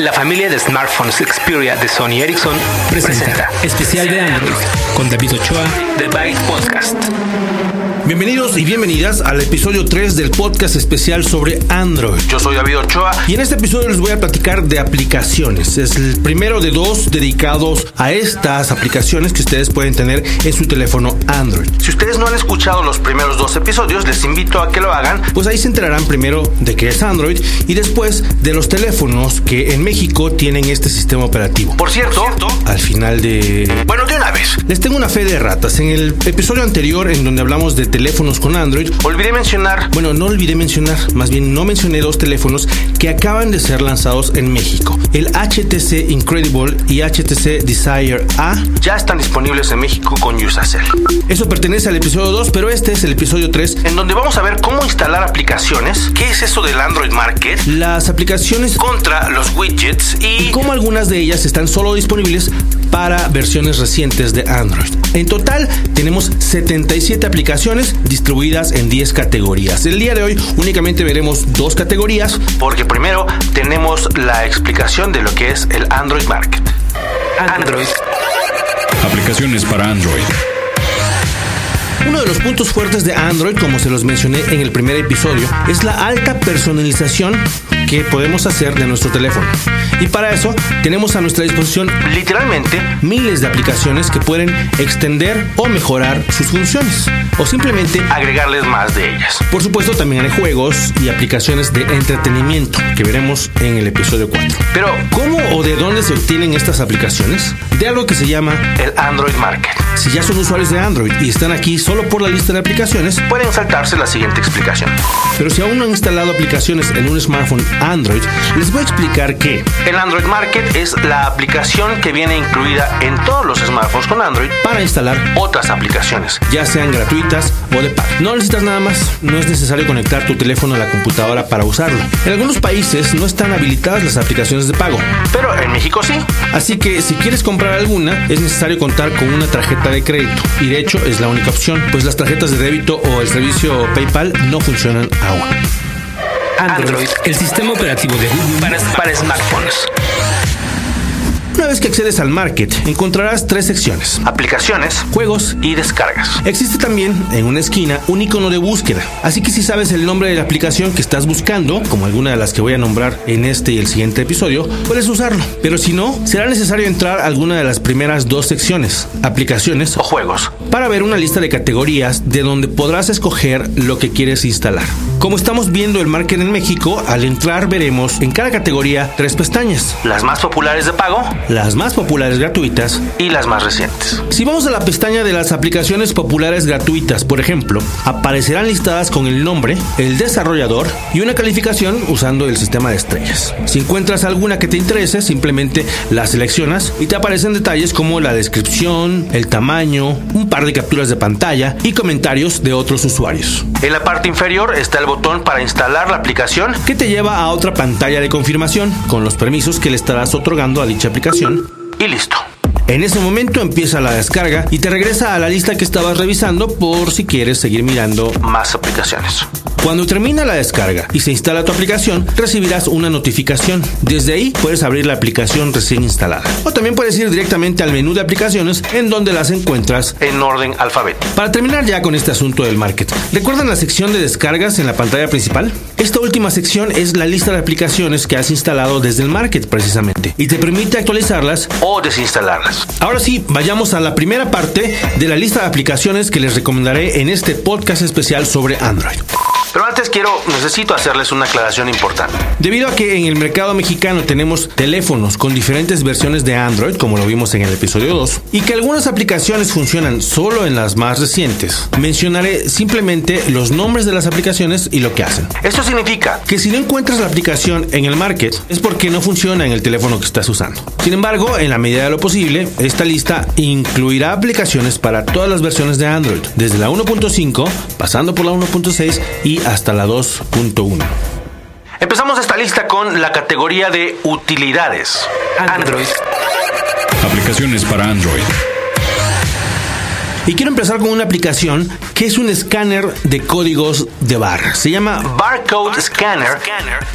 La familia de smartphones Xperia de Sony Ericsson presenta, especial de Android con David Ochoa The Byte Podcast. Bienvenidos y bienvenidas al episodio 3 del podcast especial sobre Android. Yo soy David Ochoa y en este episodio les voy a platicar de aplicaciones. Es el primero de dos dedicados a estas aplicaciones que ustedes pueden tener en su teléfono Android. Si ustedes no han escuchado los primeros dos episodios, les invito a que lo hagan. Pues ahí se enterarán primero de qué es Android y después de los teléfonos que en México tienen este sistema operativo. Por cierto, al final de... Bueno, de una vez. Les tengo una fe de ratas. En el episodio anterior en donde hablamos de teléfonos con Android. Olvidé mencionar. Bueno, no olvidé mencionar, más bien no mencioné dos teléfonos que acaban de ser lanzados en México. El HTC Incredible y HTC Desire A ya están disponibles en México con Usacell. Eso pertenece al episodio 2, pero este es el episodio 3, en donde vamos a ver cómo instalar aplicaciones, qué es eso del Android Market, las aplicaciones contra los widgets y, y cómo algunas de ellas están solo disponibles para versiones recientes de Android. En total tenemos 77 aplicaciones distribuidas en 10 categorías. El día de hoy únicamente veremos dos categorías. Porque primero tenemos la explicación de lo que es el Android Market. Android. Aplicaciones para Android. Uno de los puntos fuertes de Android, como se los mencioné en el primer episodio, es la alta personalización que podemos hacer de nuestro teléfono. Y para eso tenemos a nuestra disposición literalmente miles de aplicaciones que pueden extender o mejorar sus funciones o simplemente agregarles más de ellas. Por supuesto también hay juegos y aplicaciones de entretenimiento que veremos en el episodio 4. Pero ¿cómo o de dónde se obtienen estas aplicaciones? De algo que se llama el Android Market. Si ya son usuarios de Android y están aquí solo por la lista de aplicaciones, pueden saltarse la siguiente explicación. Pero si aún no han instalado aplicaciones en un smartphone Android, les voy a explicar que el Android Market es la aplicación que viene incluida en todos los smartphones con Android para instalar otras aplicaciones, ya sean gratuitas o de pago. No necesitas nada más, no es necesario conectar tu teléfono a la computadora para usarlo. En algunos países no están habilitadas las aplicaciones de pago, pero en México sí. Así que si quieres comprar alguna, es necesario contar con una tarjeta de crédito y de hecho es la única opción, pues las tarjetas de débito o el servicio PayPal no funcionan aún. Android, el sistema operativo de Google para, para smartphones. Vez que accedes al market, encontrarás tres secciones: aplicaciones, juegos y descargas. Existe también en una esquina un icono de búsqueda, así que si sabes el nombre de la aplicación que estás buscando, como alguna de las que voy a nombrar en este y el siguiente episodio, puedes usarlo. Pero si no, será necesario entrar a alguna de las primeras dos secciones, aplicaciones o juegos, para ver una lista de categorías de donde podrás escoger lo que quieres instalar. Como estamos viendo el market en México, al entrar veremos en cada categoría tres pestañas. Las más populares de pago, las más populares gratuitas y las más recientes. Si vamos a la pestaña de las aplicaciones populares gratuitas, por ejemplo, aparecerán listadas con el nombre, el desarrollador y una calificación usando el sistema de estrellas. Si encuentras alguna que te interese, simplemente la seleccionas y te aparecen detalles como la descripción, el tamaño, un par de capturas de pantalla y comentarios de otros usuarios. En la parte inferior está el botón para instalar la aplicación que te lleva a otra pantalla de confirmación con los permisos que le estarás otorgando a dicha aplicación y listo. En ese momento empieza la descarga y te regresa a la lista que estabas revisando por si quieres seguir mirando más aplicaciones. Cuando termina la descarga y se instala tu aplicación, recibirás una notificación. Desde ahí puedes abrir la aplicación recién instalada. O también puedes ir directamente al menú de aplicaciones en donde las encuentras en orden alfabético. Para terminar ya con este asunto del market, ¿recuerdan la sección de descargas en la pantalla principal? Esta última sección es la lista de aplicaciones que has instalado desde el market precisamente y te permite actualizarlas o desinstalarlas. Ahora sí, vayamos a la primera parte de la lista de aplicaciones que les recomendaré en este podcast especial sobre Android. Antes quiero, necesito hacerles una aclaración importante. Debido a que en el mercado mexicano tenemos teléfonos con diferentes versiones de Android, como lo vimos en el episodio 2, y que algunas aplicaciones funcionan solo en las más recientes, mencionaré simplemente los nombres de las aplicaciones y lo que hacen. Esto significa que si no encuentras la aplicación en el market es porque no funciona en el teléfono que estás usando. Sin embargo, en la medida de lo posible, esta lista incluirá aplicaciones para todas las versiones de Android, desde la 1.5, pasando por la 1.6 y hasta la 2.1. Empezamos esta lista con la categoría de utilidades. Android. Aplicaciones para Android. Y quiero empezar con una aplicación que es un escáner de códigos de barra. Se llama Barcode Scanner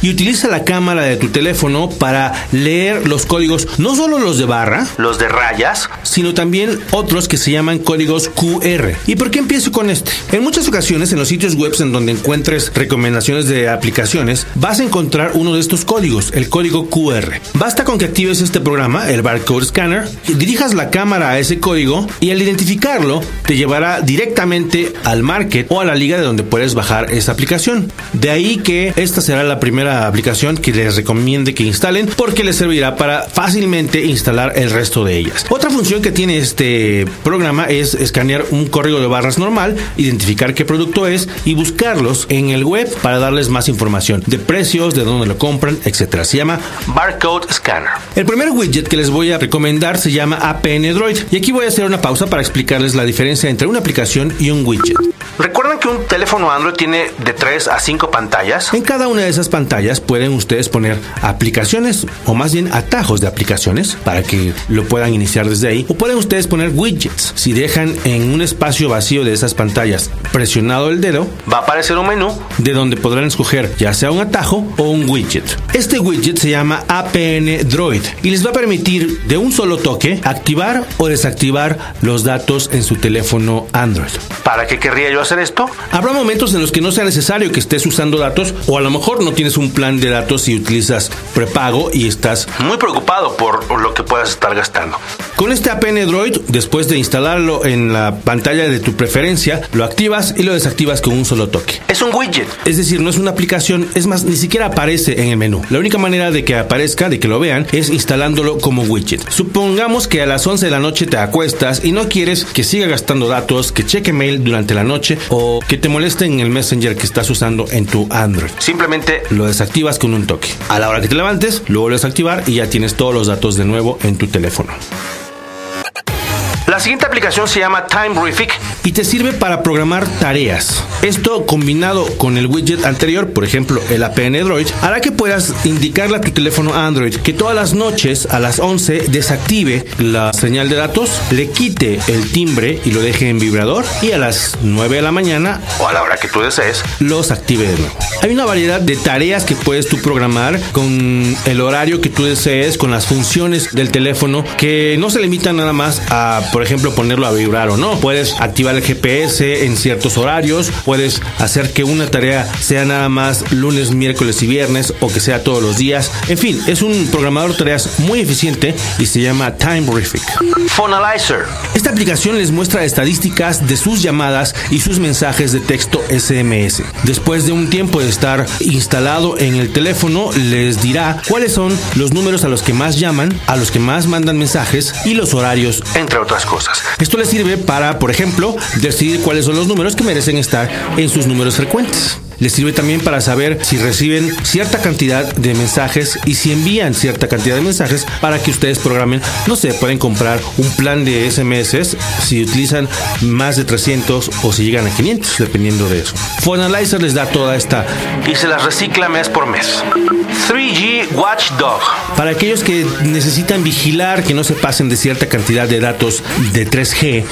y utiliza la cámara de tu teléfono para leer los códigos, no solo los de barra, los de rayas, sino también otros que se llaman códigos QR. ¿Y por qué empiezo con este? En muchas ocasiones en los sitios web en donde encuentres recomendaciones de aplicaciones, vas a encontrar uno de estos códigos, el código QR. Basta con que actives este programa, el Barcode Scanner, dirijas la cámara a ese código y al identificarlo te llevará directamente al market o a la liga de donde puedes bajar esa aplicación. De ahí que esta será la primera aplicación que les recomiende que instalen porque les servirá para fácilmente instalar el resto de ellas. Otra función que tiene este programa es escanear un código de barras normal, identificar qué producto es y buscarlos en el web para darles más información de precios, de dónde lo compran, etc. Se llama Barcode Scanner. El primer widget que les voy a recomendar se llama APN Droid y aquí voy a hacer una pausa para explicarles la diferencia entre una aplicación y un widget. ¿Recuerdan que un teléfono Android tiene de 3 a 5 pantallas? En cada una de esas pantallas pueden ustedes poner aplicaciones o más bien atajos de aplicaciones para que lo puedan iniciar desde ahí. O pueden ustedes poner widgets. Si dejan en un espacio vacío de esas pantallas presionado el dedo, va a aparecer un menú de donde podrán escoger ya sea un atajo o un widget. Este widget se llama APN Droid y les va a permitir de un solo toque activar o desactivar los datos en su teléfono Android. ¿Para qué querría yo hacer esto? Habrá momentos en los que no sea necesario que estés usando datos o a lo mejor no tienes un plan de datos y utilizas prepago y estás muy preocupado por lo que puedas estar gastando. Con este APN Droid, después de instalarlo en la pantalla de tu preferencia, lo activas y lo desactivas con un solo toque. Es un widget. Es decir, no es una aplicación, es más, ni siquiera aparece en el menú. La única manera de que aparezca, de que lo vean, es instalándolo como widget. Supongamos que a las 11 de la noche te acuestas y no quieres que siga gastando datos, que cheque mail durante la noche o que te moleste en el Messenger que estás usando en tu Android. Simplemente lo desactivas con un toque. A la hora que te levantes, lo vuelves a activar y ya tienes todos los datos de nuevo en tu teléfono. La siguiente aplicación se llama TimeRific y te sirve para programar tareas. Esto combinado con el widget anterior, por ejemplo el APN Droid, hará que puedas indicarle a tu teléfono Android que todas las noches a las 11 desactive la señal de datos, le quite el timbre y lo deje en vibrador y a las 9 de la mañana o a la hora que tú desees los active de nuevo. Hay una variedad de tareas que puedes tú programar con el horario que tú desees, con las funciones del teléfono que no se limitan nada más a, por ejemplo, ponerlo a vibrar o no. Puedes activar el GPS en ciertos horarios, puedes hacer que una tarea sea nada más lunes, miércoles y viernes o que sea todos los días. En fin, es un programador de tareas muy eficiente y se llama Timerific. Phonalizer. Esta aplicación les muestra estadísticas de sus llamadas y sus mensajes de texto SMS. Después de un tiempo de estar instalado en el teléfono, les dirá cuáles son los números a los que más llaman, a los que más mandan mensajes y los horarios, entre otras cosas. Esto les sirve para, por ejemplo, decidir cuáles son los números que merecen estar en sus números frecuentes. Les sirve también para saber si reciben cierta cantidad de mensajes y si envían cierta cantidad de mensajes para que ustedes programen, no sé, pueden comprar un plan de SMS si utilizan más de 300 o si llegan a 500, dependiendo de eso. Phonalizer les da toda esta y se las recicla mes por mes. 3G Watchdog. Para aquellos que necesitan vigilar que no se pasen de cierta cantidad de datos de 3G,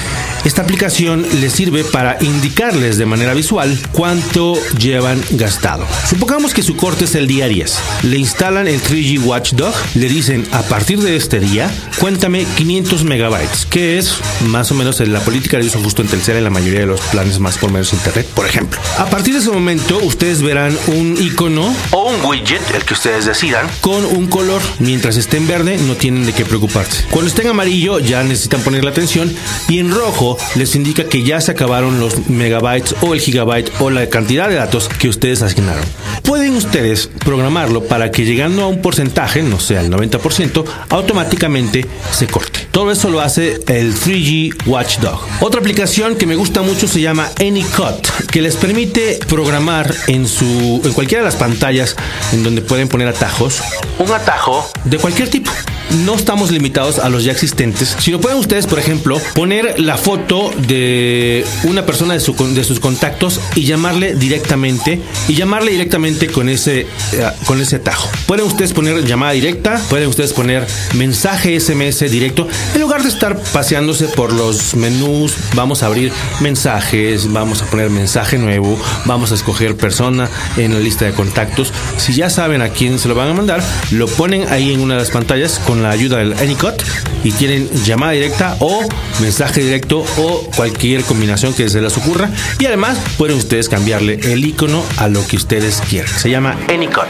esta aplicación les sirve para indicarles de manera visual cuánto llevan gastado. Supongamos que su corte es el día 10. Le instalan el 3G Watchdog, le dicen a partir de este día, cuéntame 500 megabytes, que es más o menos la política de uso justo en Telcel en la mayoría de los planes más por menos internet, por ejemplo. A partir de ese momento, ustedes verán un icono o un widget, el que ustedes decidan, con un color. Mientras esté en verde, no tienen de qué preocuparse. Cuando esté en amarillo, ya necesitan poner la atención y en rojo les indica que ya se acabaron los megabytes o el gigabyte o la cantidad de datos que ustedes asignaron. Pueden ustedes programarlo para que llegando a un porcentaje, no sea el 90%, automáticamente se corte. Todo eso lo hace el 3G Watchdog. Otra aplicación que me gusta mucho se llama AnyCut, que les permite programar en su en cualquiera de las pantallas en donde pueden poner atajos, un atajo de cualquier tipo. No estamos limitados a los ya existentes, sino pueden ustedes, por ejemplo, poner la foto de una persona de, su, de sus contactos y llamarle directamente y llamarle directamente con ese, eh, con ese atajo. Pueden ustedes poner llamada directa, pueden ustedes poner mensaje SMS directo, en lugar de estar paseándose por los menús, vamos a abrir mensajes, vamos a poner mensaje nuevo, vamos a escoger persona en la lista de contactos. Si ya saben a quién se lo van a mandar, lo ponen ahí en una de las pantallas la ayuda del Anycot y tienen llamada directa o mensaje directo o cualquier combinación que se les ocurra. Y además pueden ustedes cambiarle el icono a lo que ustedes quieran. Se llama Anycot.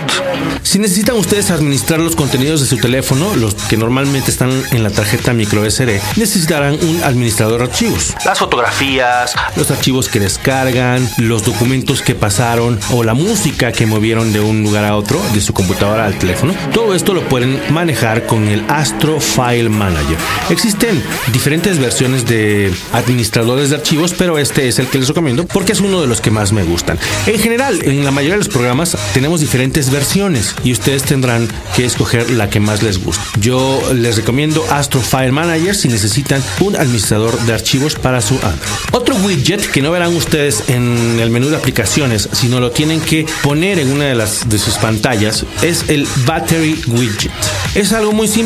Si necesitan ustedes administrar los contenidos de su teléfono, los que normalmente están en la tarjeta micro SD, necesitarán un administrador de archivos. Las fotografías, los archivos que descargan, los documentos que pasaron o la música que movieron de un lugar a otro, de su computadora al teléfono. Todo esto lo pueden manejar con el Astro File Manager. Existen diferentes versiones de administradores de archivos, pero este es el que les recomiendo porque es uno de los que más me gustan. En general, en la mayoría de los programas tenemos diferentes versiones y ustedes tendrán que escoger la que más les guste. Yo les recomiendo Astro File Manager si necesitan un administrador de archivos para su Android. Otro widget que no verán ustedes en el menú de aplicaciones, sino lo tienen que poner en una de las de sus pantallas, es el Battery Widget. Es algo muy simple.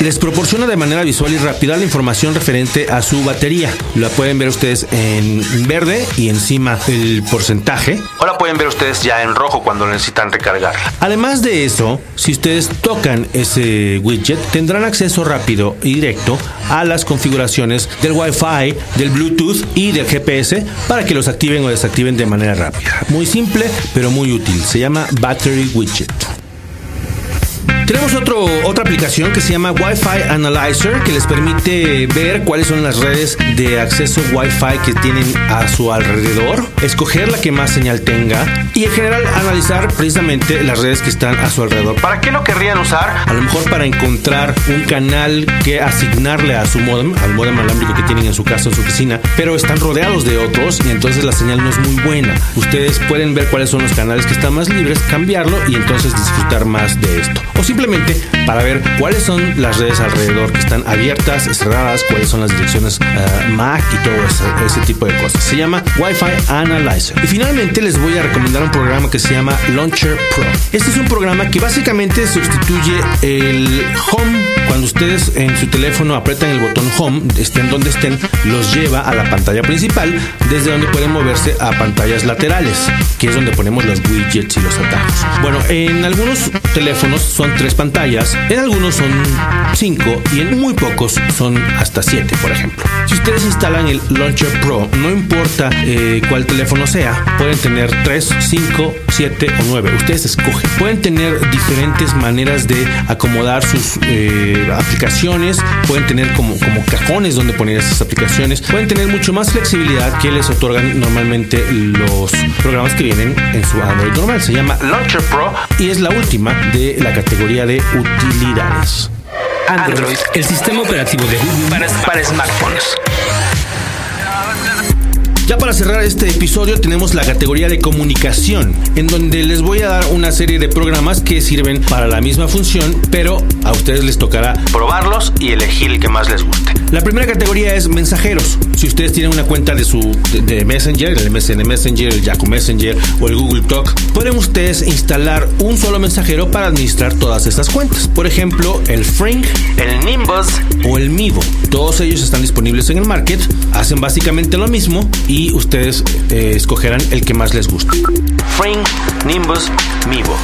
Les proporciona de manera visual y rápida la información referente a su batería. La pueden ver ustedes en verde y encima el porcentaje. O la pueden ver ustedes ya en rojo cuando necesitan recargarla. Además de eso, si ustedes tocan ese widget, tendrán acceso rápido y directo a las configuraciones del Wi-Fi, del Bluetooth y del GPS para que los activen o desactiven de manera rápida. Muy simple, pero muy útil. Se llama Battery Widget. Tenemos otro, otra aplicación que se llama Wi-Fi Analyzer que les permite ver cuáles son las redes de acceso Wi-Fi que tienen a su alrededor, escoger la que más señal tenga y en general analizar precisamente las redes que están a su alrededor. ¿Para qué lo querrían usar? A lo mejor para encontrar un canal que asignarle a su modem, al modem alámbrico que tienen en su casa, en su oficina, pero están rodeados de otros y entonces la señal no es muy buena. Ustedes pueden ver cuáles son los canales que están más libres, cambiarlo y entonces disfrutar más de esto. O simplemente para ver cuáles son las redes alrededor que están abiertas, cerradas, cuáles son las direcciones uh, MAC y todo ese, ese, tipo de cosas. Se llama Wi-Fi Analyzer. Y finalmente les voy a recomendar un programa que se llama Launcher Pro. Este es un programa que básicamente sustituye el Home cuando ustedes en su teléfono apretan el botón Home, estén donde estén, los lleva a la pantalla principal, desde donde pueden moverse a pantallas laterales, que es donde ponemos los widgets y los atajos. Bueno, en algunos teléfonos son tres pantallas, en algunos son cinco y en muy pocos son hasta siete, por ejemplo. Si ustedes instalan el Launcher Pro, no importa eh, cuál teléfono sea, pueden tener tres, cinco, siete o nueve. Ustedes escogen. Pueden tener diferentes maneras de acomodar sus eh, aplicaciones, pueden tener como, como cajones donde poner esas aplicaciones, pueden tener mucho más flexibilidad que les otorgan normalmente los programas que vienen en su Android normal. Se llama Launcher Pro y es la última de la categoría de utilidades. Android, Android el sistema operativo de Google para, para smartphones. Ya para cerrar este episodio tenemos la categoría de comunicación, en donde les voy a dar una serie de programas que sirven para la misma función, pero a ustedes les tocará probarlos y elegir el que más les guste. La primera categoría es mensajeros. Si ustedes tienen una cuenta de su de, Messenger, el MSN Messenger, el Yahoo Messenger o el Google Talk, pueden ustedes instalar un solo mensajero para administrar todas estas cuentas. Por ejemplo, el Fring, el Nimbus o el Mivo. Todos ellos están disponibles en el market, hacen básicamente lo mismo y y ustedes eh, escogerán el que más les guste. Fring, Nimbus, Mivo.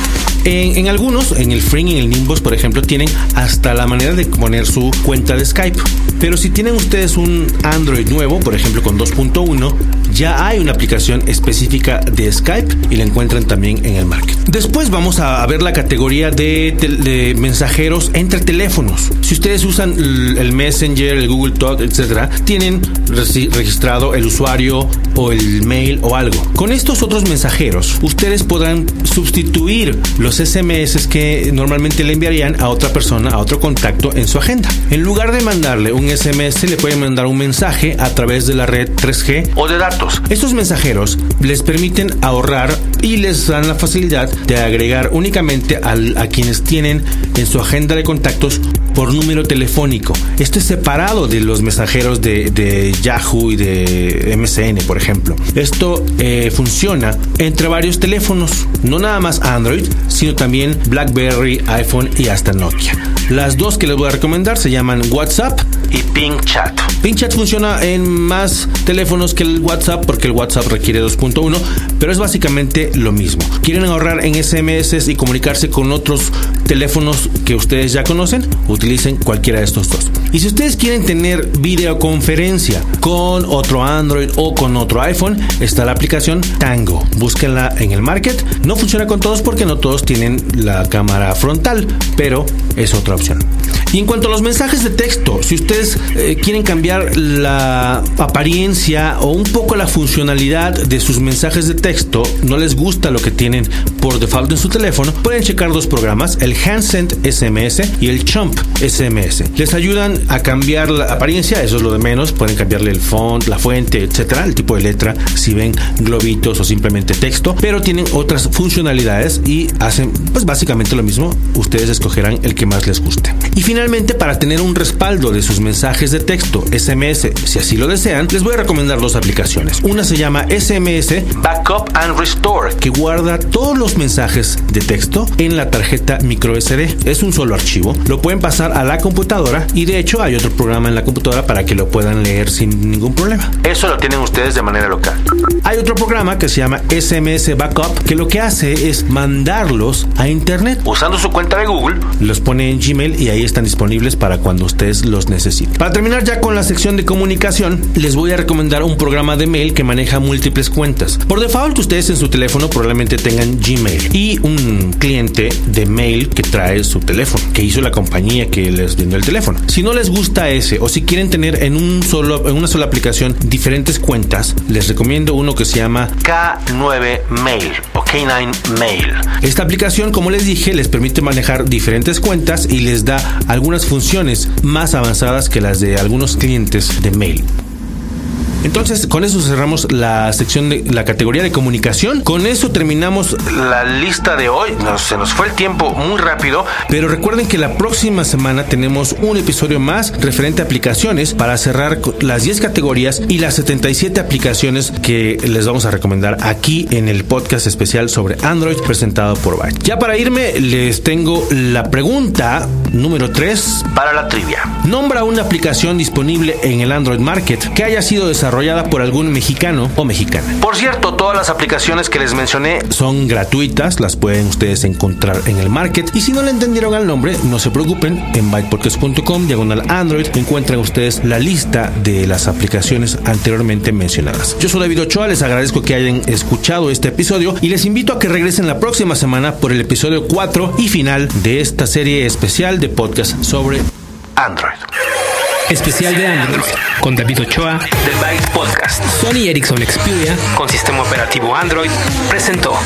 En, en, algunos, en el Fring y en el Nimbus, por ejemplo, tienen hasta la manera de poner su cuenta de Skype. Pero si tienen ustedes un Android nuevo, por ejemplo con 2.1, ya hay una aplicación específica de Skype y la encuentran también en el market. Después vamos a ver la categoría de, de mensajeros entre teléfonos. Si ustedes usan el Messenger, el Google Talk, etcétera, tienen registrado el usuario o el mail o algo. Con estos otros mensajeros, ustedes podrán sustituir los SMS que normalmente le enviarían a otra persona, a otro contacto en su agenda. En lugar de mandarle un SMS, le pueden mandar un mensaje a través de la red 3G o de datos. Estos mensajeros les permiten ahorrar y les dan la facilidad de agregar únicamente a quienes tienen en su agenda de contactos por número telefónico. Esto es separado de los mensajeros de, Yahoo y de MSN, por ejemplo. Esto eh, funciona entre varios teléfonos, no nada más Android, sino también BlackBerry, iPhone y hasta Nokia. Las dos que les voy a recomendar se llaman WhatsApp y Ping Chat. Ping Chat funciona en más teléfonos que el WhatsApp porque el WhatsApp requiere 2.1, pero es básicamente lo mismo. ¿Quieren ahorrar en SMS y comunicarse con otros teléfonos que ustedes ya conocen? Utilicen cualquiera de estos dos. Y si ustedes quieren tener videoconferencia con otro Android o con otro iPhone, está la aplicación Tango. Búsquenla en el market. No funciona con todos porque no todos tienen la cámara frontal, pero es otra opción. Y en cuanto a los mensajes de texto, si ustedes eh, quieren cambiar la apariencia o un poco la funcionalidad de sus mensajes de texto, no les gusta lo que tienen por default en su teléfono, pueden checar dos programas, el Handsend SMS y el Chump SMS. Les ayudan a cambiar la apariencia, eso es lo de menos, pueden cambiarle el font, la fuente, etcétera, el tipo de letra, si ven globitos o simplemente texto, pero tienen otras funcionalidades y hacen pues básicamente lo mismo, ustedes escogerán el que más les guste. Y finalmente, para tener un respaldo de sus mensajes de texto SMS, si así lo desean, les voy a recomendar dos aplicaciones. Una se llama SMS Backup and Restore, que guarda todos los mensajes de texto en la tarjeta micro SD. Es un solo archivo, lo pueden pasar a la computadora y de hecho hay otro programa en la computadora para que lo puedan leer sin ningún problema. Eso lo tienen ustedes de manera local. Hay otro programa que se llama SMS Backup que lo que hace es mandarlos a internet. Usando su cuenta de Google, los pone en Gmail y ahí están disponibles para cuando ustedes los necesiten. Para terminar ya con la sección de comunicación, les voy a recomendar un programa de mail que maneja múltiples cuentas. Por default, ustedes en su teléfono probablemente tengan Gmail y un cliente de mail que trae su teléfono, que hizo la compañía que les vendió el teléfono. Si no les gusta ese o si quieren tener en, un solo, en una sola aplicación diferentes cuentas, les recomiendo uno que se llama K9 Mail o K9 Mail. Esta aplicación, como les dije, les permite manejar diferentes cuentas y les da algunas funciones más avanzadas que las de algunos clientes de mail. Entonces, con eso cerramos la sección de la categoría de comunicación. Con eso terminamos la lista de hoy. se nos fue el tiempo muy rápido. Pero recuerden que la próxima semana tenemos un episodio más referente a aplicaciones para cerrar las 10 categorías y las 77 aplicaciones que les vamos a recomendar aquí en el podcast especial sobre Android presentado por Byte. Ya para irme, les tengo la pregunta número 3 para la trivia. Nombra una aplicación disponible en el Android Market que haya sido desarrollada por algún mexicano o mexicana. Por cierto, todas las aplicaciones que les mencioné son gratuitas, las pueden ustedes encontrar en el market. Y si no le entendieron al nombre, no se preocupen, en bytepodcast.com, diagonal Android, encuentran ustedes la lista de las aplicaciones anteriormente mencionadas. Yo soy David Ochoa, les agradezco que hayan escuchado este episodio y les invito a que regresen la próxima semana por el episodio 4 y final de esta serie especial de podcast sobre Android. Especial de Android con David Ochoa del Byte Podcast. Sony Ericsson Xperia con sistema operativo Android presentó.